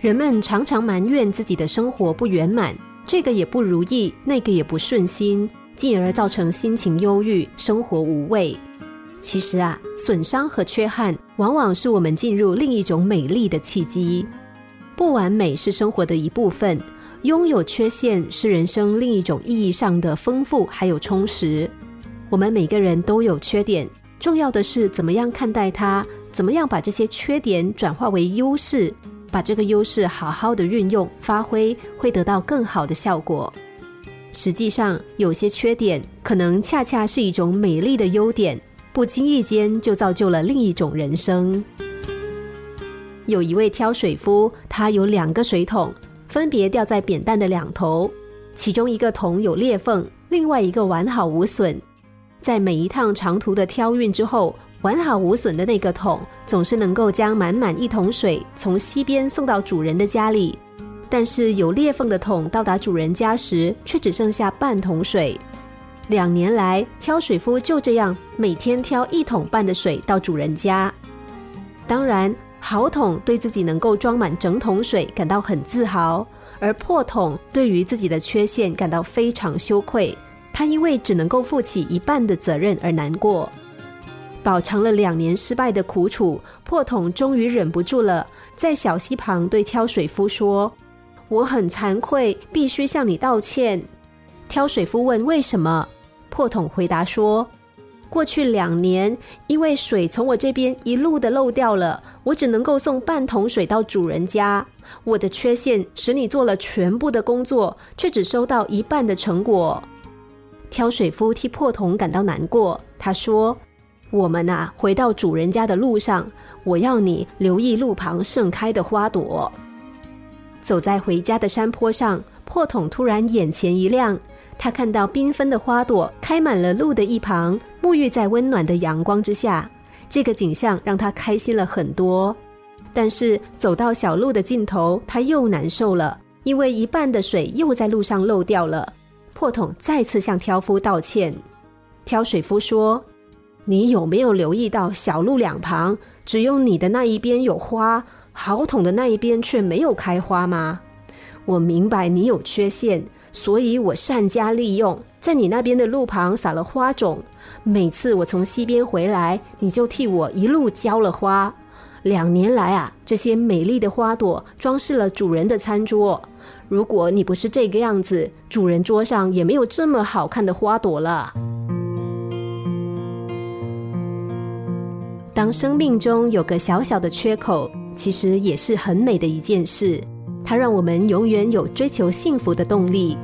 人们常常埋怨自己的生活不圆满，这个也不如意，那个也不顺心，进而造成心情忧郁、生活无味。其实啊，损伤和缺憾往往是我们进入另一种美丽的契机。不完美是生活的一部分，拥有缺陷是人生另一种意义上的丰富还有充实。我们每个人都有缺点，重要的是怎么样看待它，怎么样把这些缺点转化为优势。把这个优势好好的运用发挥，会得到更好的效果。实际上，有些缺点可能恰恰是一种美丽的优点，不经意间就造就了另一种人生。有一位挑水夫，他有两个水桶，分别吊在扁担的两头，其中一个桶有裂缝，另外一个完好无损。在每一趟长途的挑运之后。完好无损的那个桶，总是能够将满满一桶水从溪边送到主人的家里，但是有裂缝的桶到达主人家时，却只剩下半桶水。两年来，挑水夫就这样每天挑一桶半的水到主人家。当然，好桶对自己能够装满整桶水感到很自豪，而破桶对于自己的缺陷感到非常羞愧。他因为只能够负起一半的责任而难过。饱尝了两年失败的苦楚，破桶终于忍不住了，在小溪旁对挑水夫说：“我很惭愧，必须向你道歉。”挑水夫问：“为什么？”破桶回答说：“过去两年，因为水从我这边一路的漏掉了，我只能够送半桶水到主人家。我的缺陷使你做了全部的工作，却只收到一半的成果。”挑水夫替破桶感到难过，他说。我们呐，回到主人家的路上，我要你留意路旁盛开的花朵。走在回家的山坡上，破桶突然眼前一亮，他看到缤纷的花朵开满了路的一旁，沐浴在温暖的阳光之下。这个景象让他开心了很多。但是走到小路的尽头，他又难受了，因为一半的水又在路上漏掉了。破桶再次向挑夫道歉，挑水夫说。你有没有留意到小路两旁只有你的那一边有花，好桶的那一边却没有开花吗？我明白你有缺陷，所以我善加利用，在你那边的路旁撒了花种。每次我从西边回来，你就替我一路浇了花。两年来啊，这些美丽的花朵装饰了主人的餐桌。如果你不是这个样子，主人桌上也没有这么好看的花朵了。当生命中有个小小的缺口，其实也是很美的一件事。它让我们永远有追求幸福的动力。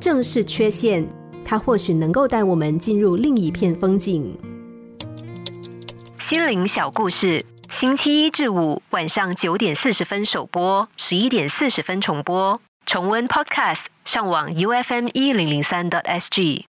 正是缺陷，它或许能够带我们进入另一片风景。心灵小故事，星期一至五晚上九点四十分首播，十一点四十分重播。重温 Podcast，上网 U F M 一零零三 t S G。